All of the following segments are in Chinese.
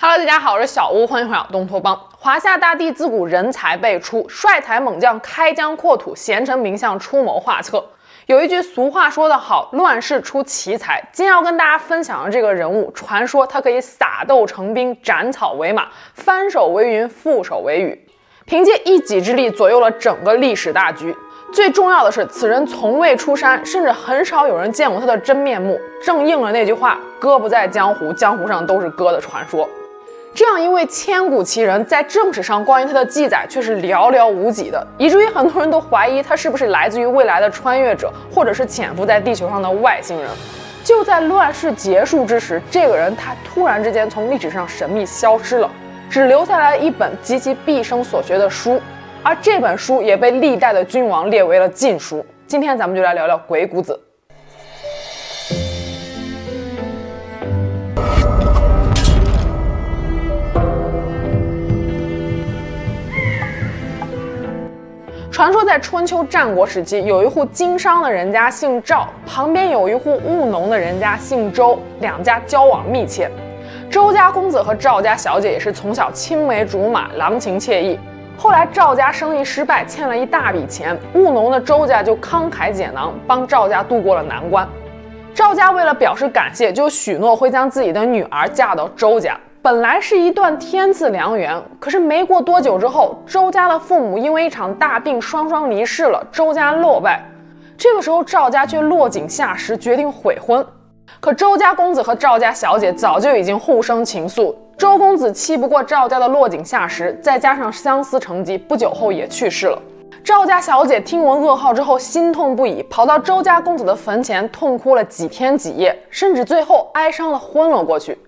Hello，大家好，我是小屋，欢迎回到东托邦。华夏大地自古人才辈出，帅才猛将开疆扩土，贤臣名相出谋划策。有一句俗话说得好，乱世出奇才。今天要跟大家分享的这个人物，传说他可以撒豆成兵，斩草为马，翻手为云，覆手为雨，凭借一己之力左右了整个历史大局。最重要的是，此人从未出山，甚至很少有人见过他的真面目，正应了那句话：哥不在江湖，江湖上都是哥的传说。这样一位千古奇人，在正史上关于他的记载却是寥寥无几的，以至于很多人都怀疑他是不是来自于未来的穿越者，或者是潜伏在地球上的外星人。就在乱世结束之时，这个人他突然之间从历史上神秘消失了，只留下来一本及其毕生所学的书，而这本书也被历代的君王列为了禁书。今天咱们就来聊聊鬼谷子。传说在春秋战国时期，有一户经商的人家姓赵，旁边有一户务农的人家姓周，两家交往密切。周家公子和赵家小姐也是从小青梅竹马，郎情妾意。后来赵家生意失败，欠了一大笔钱，务农的周家就慷慨解囊，帮赵家度过了难关。赵家为了表示感谢，就许诺会将自己的女儿嫁到周家。本来是一段天赐良缘，可是没过多久之后，周家的父母因为一场大病双双离世了，周家落败。这个时候赵家却落井下石，决定悔婚。可周家公子和赵家小姐早就已经互生情愫，周公子气不过赵家的落井下石，再加上相思成疾，不久后也去世了。赵家小姐听闻噩耗之后，心痛不已，跑到周家公子的坟前痛哭了几天几夜，甚至最后哀伤的昏了过去。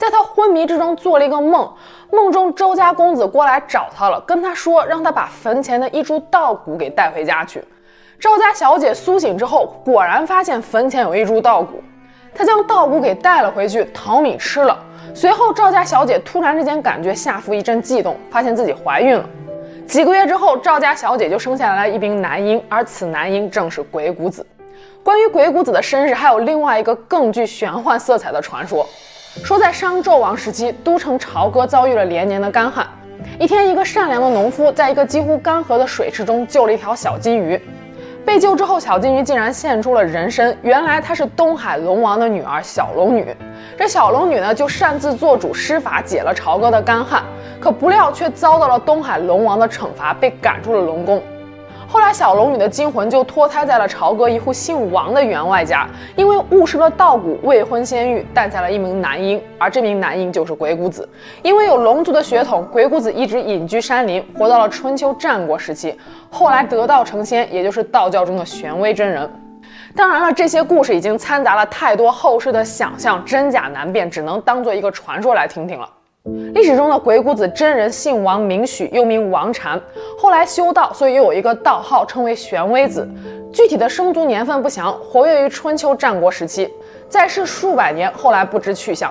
在他昏迷之中做了一个梦，梦中周家公子过来找他了，跟他说让他把坟前的一株稻谷给带回家去。赵家小姐苏醒之后，果然发现坟前有一株稻谷，她将稻谷给带了回去，淘米吃了。随后赵家小姐突然之间感觉下腹一阵悸动，发现自己怀孕了。几个月之后，赵家小姐就生下来了一名男婴，而此男婴正是鬼谷子。关于鬼谷子的身世，还有另外一个更具玄幻色彩的传说。说在商纣王时期，都城朝歌遭遇了连年的干旱。一天，一个善良的农夫在一个几乎干涸的水池中救了一条小金鱼。被救之后，小金鱼竟然现出了人身，原来她是东海龙王的女儿小龙女。这小龙女呢，就擅自做主施法解了朝歌的干旱，可不料却遭到了东海龙王的惩罚，被赶出了龙宫。后来，小龙女的精魂就脱胎在了朝歌一户姓王的员外家，因为误食了稻谷，未婚先孕，诞下了一名男婴，而这名男婴就是鬼谷子。因为有龙族的血统，鬼谷子一直隐居山林，活到了春秋战国时期，后来得道成仙，也就是道教中的玄威真人。当然了，这些故事已经掺杂了太多后世的想象，真假难辨，只能当做一个传说来听听了。历史中的鬼谷子真人姓王，名许，又名王禅，后来修道，所以又有一个道号，称为玄微子。具体的生卒年份不详，活跃于春秋战国时期，在世数百年，后来不知去向。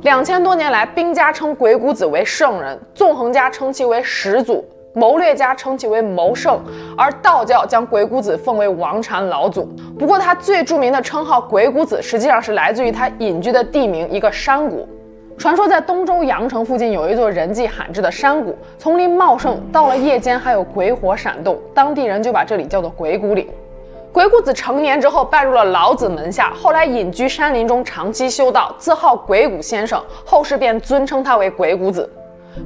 两千多年来，兵家称鬼谷子为圣人，纵横家称其为始祖，谋略家称其为谋圣，而道教将鬼谷子奉为王禅老祖。不过，他最著名的称号鬼谷子，实际上是来自于他隐居的地名一个山谷。传说在东周阳城附近有一座人迹罕至的山谷，丛林茂盛，到了夜间还有鬼火闪动，当地人就把这里叫做鬼谷岭。鬼谷子成年之后拜入了老子门下，后来隐居山林中长期修道，自号鬼谷先生，后世便尊称他为鬼谷子。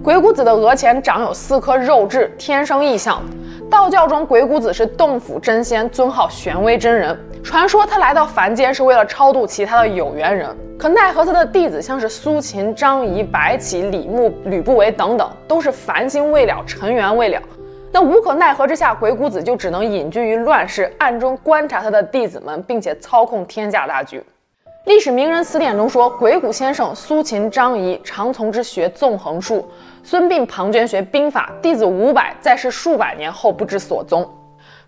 鬼谷子的额前长有四颗肉痣，天生异象。道教中，鬼谷子是洞府真仙，尊号玄威真人。传说他来到凡间是为了超度其他的有缘人，可奈何他的弟子像是苏秦、张仪、白起、李牧、吕不韦等等，都是凡心未了，尘缘未了。那无可奈何之下，鬼谷子就只能隐居于乱世，暗中观察他的弟子们，并且操控天下大局。历史名人词典中说，鬼谷先生苏秦、张仪常从之学纵横术，孙膑、庞涓学兵法，弟子五百，在世数百年后不知所踪。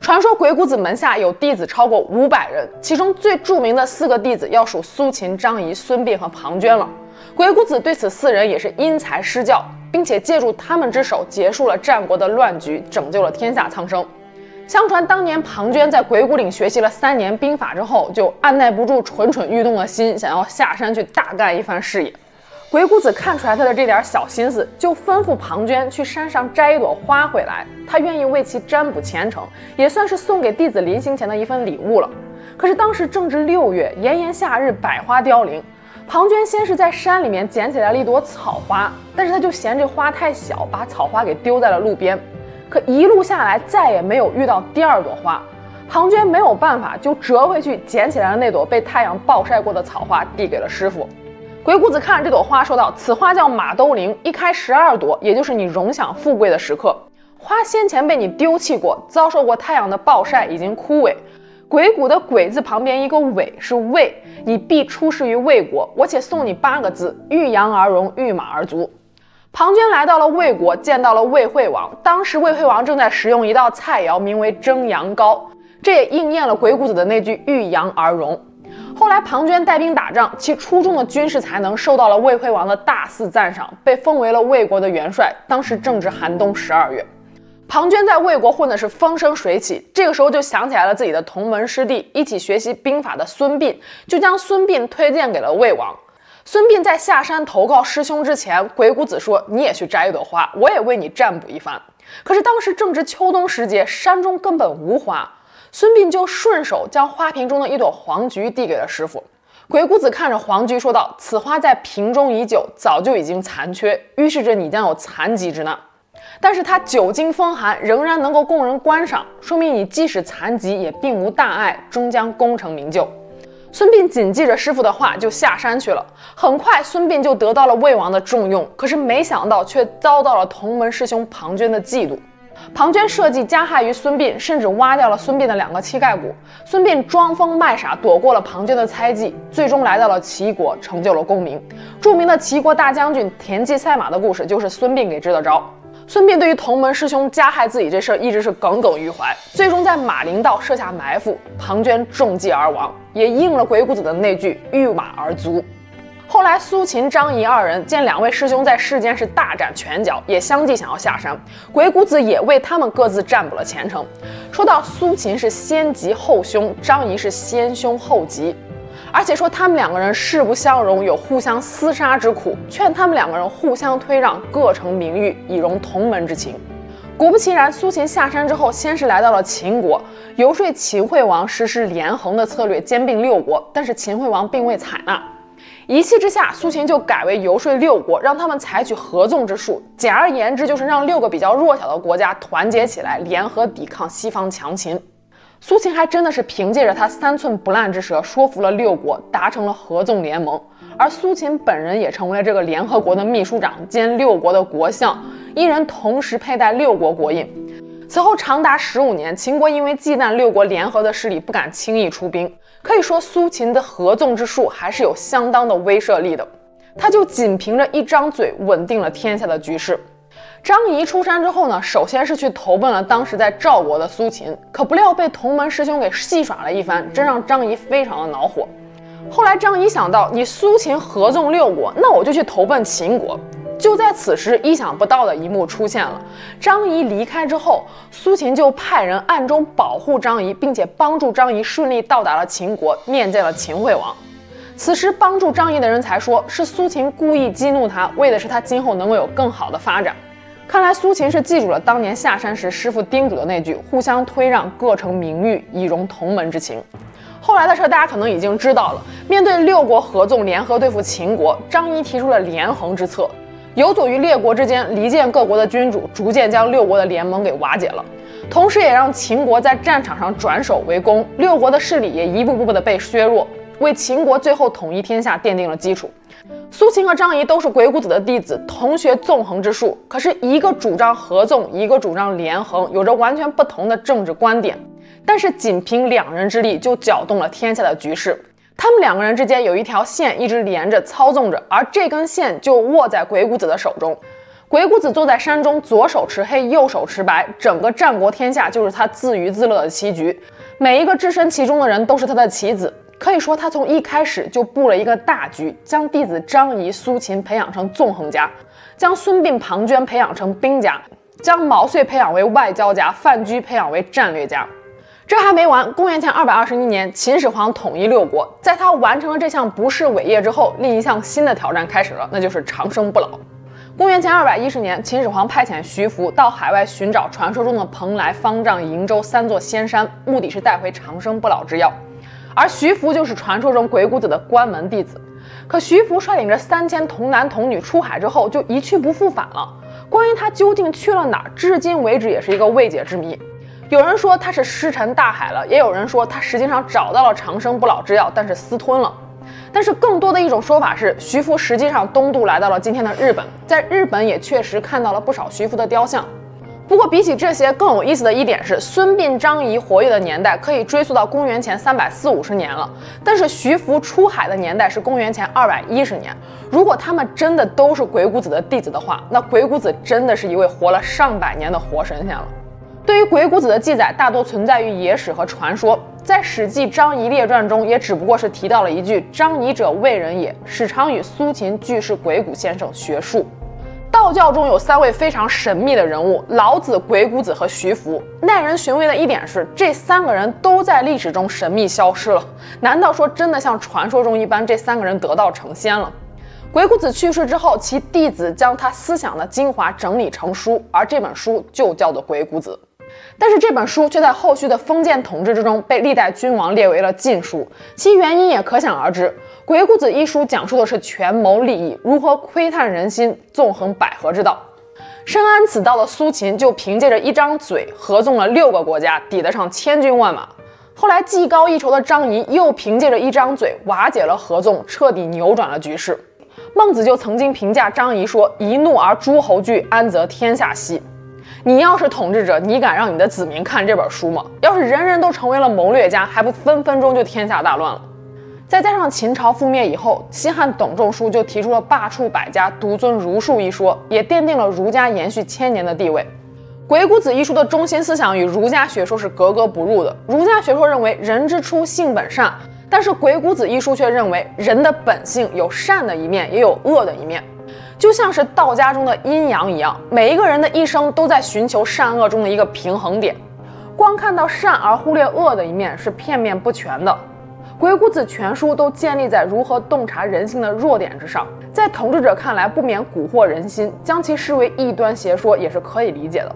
传说鬼谷子门下有弟子超过五百人，其中最著名的四个弟子要数苏秦、张仪、孙膑和庞涓了。鬼谷子对此四人也是因材施教，并且借助他们之手结束了战国的乱局，拯救了天下苍生。相传当年庞涓在鬼谷岭学习了三年兵法之后，就按耐不住蠢蠢欲动的心，想要下山去大干一番事业。鬼谷子看出来他的这点小心思，就吩咐庞涓去山上摘一朵花回来，他愿意为其占卜前程，也算是送给弟子临行前的一份礼物了。可是当时正值六月，炎炎夏日，百花凋零。庞涓先是在山里面捡起来了一朵草花，但是他就嫌这花太小，把草花给丢在了路边。可一路下来，再也没有遇到第二朵花。庞涓没有办法，就折回去捡起来了那朵被太阳暴晒过的草花，递给了师傅。鬼谷子看着这朵花，说道：“此花叫马兜铃，一开十二朵，也就是你荣享富贵的时刻。花先前被你丢弃过，遭受过太阳的暴晒，已经枯萎。鬼谷的鬼字旁边一个尾是魏，你必出世于魏国。我且送你八个字：遇羊而荣，遇马而足。”庞涓来到了魏国，见到了魏惠王。当时魏惠王正在食用一道菜肴，名为蒸羊羔，这也应验了鬼谷子的那句“遇羊而荣”。后来，庞涓带兵打仗，其出众的军事才能受到了魏惠王的大肆赞赏，被封为了魏国的元帅。当时正值寒冬十二月，庞涓在魏国混的是风生水起。这个时候就想起来了自己的同门师弟，一起学习兵法的孙膑，就将孙膑推荐给了魏王。孙膑在下山投靠师兄之前，鬼谷子说：“你也去摘一朵花，我也为你占卜一番。”可是当时正值秋冬时节，山中根本无花。孙膑就顺手将花瓶中的一朵黄菊递给了师傅。鬼谷子看着黄菊说道：“此花在瓶中已久，早就已经残缺，预示着你将有残疾之难。但是它久经风寒，仍然能够供人观赏，说明你即使残疾也并无大碍，终将功成名就。”孙膑谨记着师傅的话，就下山去了。很快，孙膑就得到了魏王的重用，可是没想到却遭到了同门师兄庞涓的嫉妒。庞涓设计加害于孙膑，甚至挖掉了孙膑的两个膝盖骨。孙膑装疯卖傻，躲过了庞涓的猜忌，最终来到了齐国，成就了功名。著名的齐国大将军田忌赛马的故事，就是孙膑给支的招。孙膑对于同门师兄加害自己这事儿，一直是耿耿于怀。最终在马陵道设下埋伏，庞涓中计而亡，也应了鬼谷子的那句“遇马而卒”。后来，苏秦、张仪二人见两位师兄在世间是大展拳脚，也相继想要下山。鬼谷子也为他们各自占卜了前程，说到苏秦是先吉后凶，张仪是先凶后吉，而且说他们两个人势不相容，有互相厮杀之苦，劝他们两个人互相推让，各成名誉，以容同门之情。果不其然，苏秦下山之后，先是来到了秦国，游说秦惠王实施连横的策略，兼并六国，但是秦惠王并未采纳。一气之下，苏秦就改为游说六国，让他们采取合纵之术。简而言之，就是让六个比较弱小的国家团结起来，联合抵抗西方强秦。苏秦还真的是凭借着他三寸不烂之舌，说服了六国，达成了合纵联盟。而苏秦本人也成为了这个联合国的秘书长兼六国的国相，一人同时佩戴六国国印。此后长达十五年，秦国因为忌惮六国联合的势力，不敢轻易出兵。可以说，苏秦的合纵之术还是有相当的威慑力的。他就仅凭着一张嘴，稳定了天下的局势。张仪出山之后呢，首先是去投奔了当时在赵国的苏秦，可不料被同门师兄给戏耍了一番，真让张仪非常的恼火。后来张仪想到，你苏秦合纵六国，那我就去投奔秦国。就在此时，意想不到的一幕出现了。张仪离开之后，苏秦就派人暗中保护张仪，并且帮助张仪顺利到达了秦国，面见了秦惠王。此时帮助张仪的人才说，是苏秦故意激怒他，为的是他今后能够有更好的发展。看来苏秦是记住了当年下山时师傅叮嘱的那句“互相推让，各成名誉，以荣同门之情”。后来的事大家可能已经知道了。面对六国合纵联合对付秦国，张仪提出了连横之策。游走于列国之间，离间各国的君主，逐渐将六国的联盟给瓦解了，同时也让秦国在战场上转守为攻，六国的势力也一步步的被削弱，为秦国最后统一天下奠定了基础。苏秦和张仪都是鬼谷子的弟子，同学纵横之术，可是一个主张合纵，一个主张连横，有着完全不同的政治观点，但是仅凭两人之力就搅动了天下的局势。他们两个人之间有一条线一直连着操纵着，而这根线就握在鬼谷子的手中。鬼谷子坐在山中，左手持黑，右手持白，整个战国天下就是他自娱自乐的棋局。每一个置身其中的人都是他的棋子，可以说他从一开始就布了一个大局，将弟子张仪、苏秦培养成纵横家，将孙膑、庞涓培养成兵家，将毛遂培养为外交家，范雎培养为战略家。这还没完，公元前二百二十一年，秦始皇统一六国，在他完成了这项不世伟业之后，另一项新的挑战开始了，那就是长生不老。公元前二百一十年，秦始皇派遣徐福到海外寻找传说中的蓬莱、方丈、瀛洲三座仙山，目的是带回长生不老之药。而徐福就是传说中鬼谷子的关门弟子。可徐福率领着三千童男童女出海之后，就一去不复返了。关于他究竟去了哪儿，至今为止也是一个未解之谜。有人说他是尸沉大海了，也有人说他实际上找到了长生不老之药，但是私吞了。但是更多的一种说法是，徐福实际上东渡来到了今天的日本，在日本也确实看到了不少徐福的雕像。不过比起这些，更有意思的一点是，孙膑、张仪活跃的年代可以追溯到公元前三百四五十年了，但是徐福出海的年代是公元前二百一十年。如果他们真的都是鬼谷子的弟子的话，那鬼谷子真的是一位活了上百年的活神仙了。对于鬼谷子的记载，大多存在于野史和传说，在《史记·张仪列传》中，也只不过是提到了一句“张仪者，魏人也，始常与苏秦俱是鬼谷先生学术”。道教中有三位非常神秘的人物：老子、鬼谷子和徐福。耐人寻味的一点是，这三个人都在历史中神秘消失了。难道说真的像传说中一般，这三个人得道成仙了？鬼谷子去世之后，其弟子将他思想的精华整理成书，而这本书就叫做《鬼谷子》。但是这本书却在后续的封建统治之中被历代君王列为了禁书，其原因也可想而知。《鬼谷子》一书讲述的是权谋利益如何窥探人心、纵横捭阖之道。深谙此道的苏秦就凭借着一张嘴合纵了六个国家，抵得上千军万马。后来技高一筹的张仪又凭借着一张嘴瓦解了合纵，彻底扭转了局势。孟子就曾经评价张仪说：“一怒而诸侯惧，安则天下息。”你要是统治者，你敢让你的子民看这本书吗？要是人人都成为了谋略家，还不分分钟就天下大乱了？再加上秦朝覆灭以后，西汉董仲舒就提出了罢黜百家，独尊儒术一说，也奠定了儒家延续千年的地位。《鬼谷子》一书的中心思想与儒家学说是格格不入的。儒家学说认为人之初性本善，但是《鬼谷子》一书却认为人的本性有善的一面，也有恶的一面。就像是道家中的阴阳一样，每一个人的一生都在寻求善恶中的一个平衡点。光看到善而忽略恶的一面是片面不全的。鬼谷子全书都建立在如何洞察人性的弱点之上，在统治者看来不免蛊惑人心，将其视为异端邪说也是可以理解的。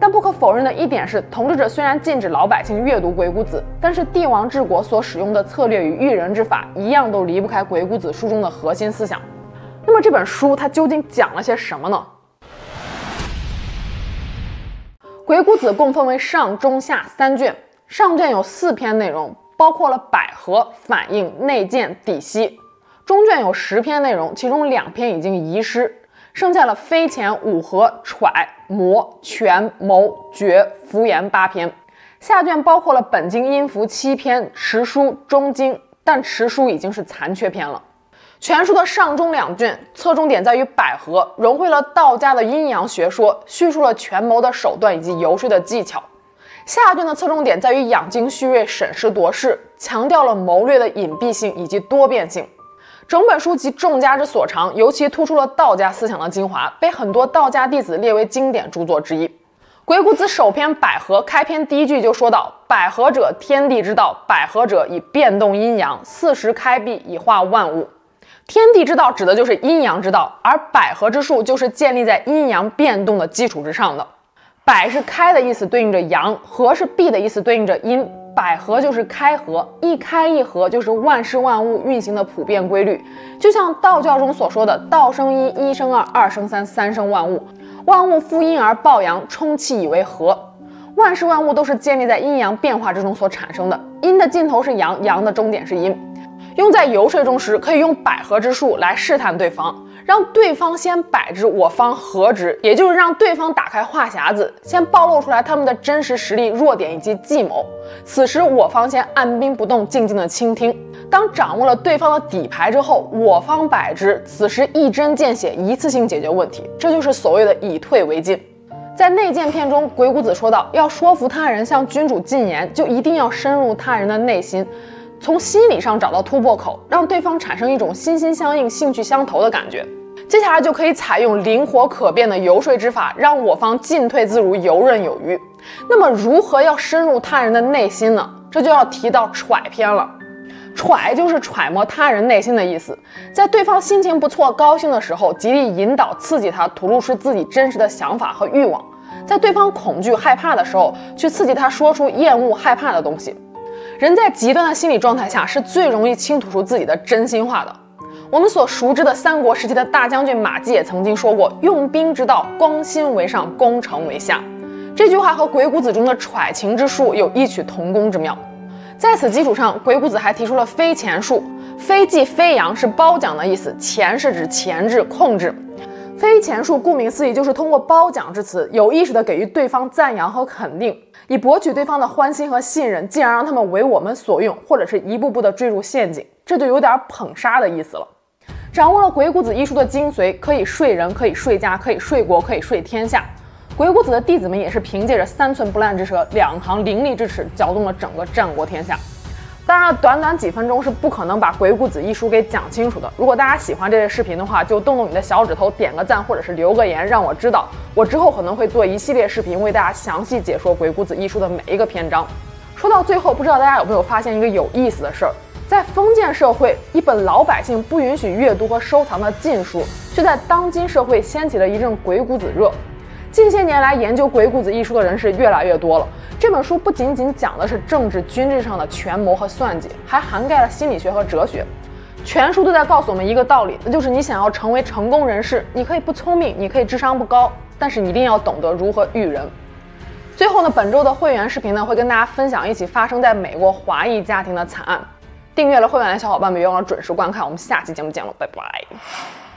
但不可否认的一点是，统治者虽然禁止老百姓阅读鬼谷子，但是帝王治国所使用的策略与育人之法一样都离不开鬼谷子书中的核心思想。那么这本书它究竟讲了些什么呢？鬼谷子共分为上、中、下三卷。上卷有四篇内容，包括了捭阖、反应、内见、底析。中卷有十篇内容，其中两篇已经遗失，剩下了飞前、五合、揣、摩、权、谋、决、福言八篇。下卷包括了本经音符七篇、持书、中经，但持书已经是残缺篇了。全书的上中两卷侧重点在于捭阖，融汇了道家的阴阳学说，叙述了权谋的手段以及游说的技巧。下卷的侧重点在于养精蓄锐、审时度势，强调了谋略的隐蔽性以及多变性。整本书集众家之所长，尤其突出了道家思想的精华，被很多道家弟子列为经典著作之一。鬼谷子首篇捭阖开篇第一句就说道：“捭阖者，天地之道。捭阖者，以变动阴阳，四时开闭，以化万物。”天地之道指的就是阴阳之道，而捭阖之术就是建立在阴阳变动的基础之上的。百是开的意思，对应着阳；和是闭的意思，对应着阴。百合就是开合，一开一合就是万事万物运行的普遍规律。就像道教中所说的“道生一，一生二，二生三，三生万物”，万物负阴而抱阳，充气以为和。万事万物都是建立在阴阳变化之中所产生的，阴的尽头是阳，阳的终点是阴。用在游说中时，可以用百合之术来试探对方，让对方先摆之，我方合之，也就是让对方打开话匣子，先暴露出来他们的真实实力、弱点以及计谋。此时我方先按兵不动，静静的倾听。当掌握了对方的底牌之后，我方摆之，此时一针见血，一次性解决问题。这就是所谓的以退为进。在内见篇中，鬼谷子说道：要说服他人向君主进言，就一定要深入他人的内心。从心理上找到突破口，让对方产生一种心心相印、兴趣相投的感觉。接下来就可以采用灵活可变的游说之法，让我方进退自如、游刃有余。那么，如何要深入他人的内心呢？这就要提到揣篇了。揣就是揣摩他人内心的意思，在对方心情不错、高兴的时候，极力引导、刺激他，吐露出自己真实的想法和欲望；在对方恐惧、害怕的时候，去刺激他说出厌恶、害怕的东西。人在极端的心理状态下，是最容易倾吐出自己的真心话的。我们所熟知的三国时期的大将军马谡也曾经说过：“用兵之道，攻心为上，攻城为下。”这句话和《鬼谷子》中的揣情之术有异曲同工之妙。在此基础上，鬼谷子还提出了飞箝术，飞即飞扬，是褒奖的意思；箝是指钳制、控制。飞箝术顾名思义，就是通过褒奖之词，有意识地给予对方赞扬和肯定，以博取对方的欢心和信任，进而让他们为我们所用，或者是一步步地坠入陷阱。这就有点捧杀的意思了。掌握了鬼谷子医术的精髓，可以睡人，可以睡家，可以睡国，可以睡天下。鬼谷子的弟子们也是凭借着三寸不烂之舌、两行凌厉之齿，搅动了整个战国天下。当然，短短几分钟是不可能把鬼谷子一书给讲清楚的。如果大家喜欢这类视频的话，就动动你的小指头，点个赞，或者是留个言，让我知道。我之后可能会做一系列视频，为大家详细解说鬼谷子一书的每一个篇章。说到最后，不知道大家有没有发现一个有意思的事儿？在封建社会，一本老百姓不允许阅读和收藏的禁书，却在当今社会掀起了一阵鬼谷子热。近些年来，研究《鬼谷子》一书的人是越来越多了。这本书不仅仅讲的是政治军事上的权谋和算计，还涵盖了心理学和哲学。全书都在告诉我们一个道理，那就是你想要成为成功人士，你可以不聪明，你可以智商不高，但是你一定要懂得如何育人。最后呢，本周的会员视频呢，会跟大家分享一起发生在美国华裔家庭的惨案。订阅了会员的小伙伴们，别忘了准时观看。我们下期节目见了，拜拜。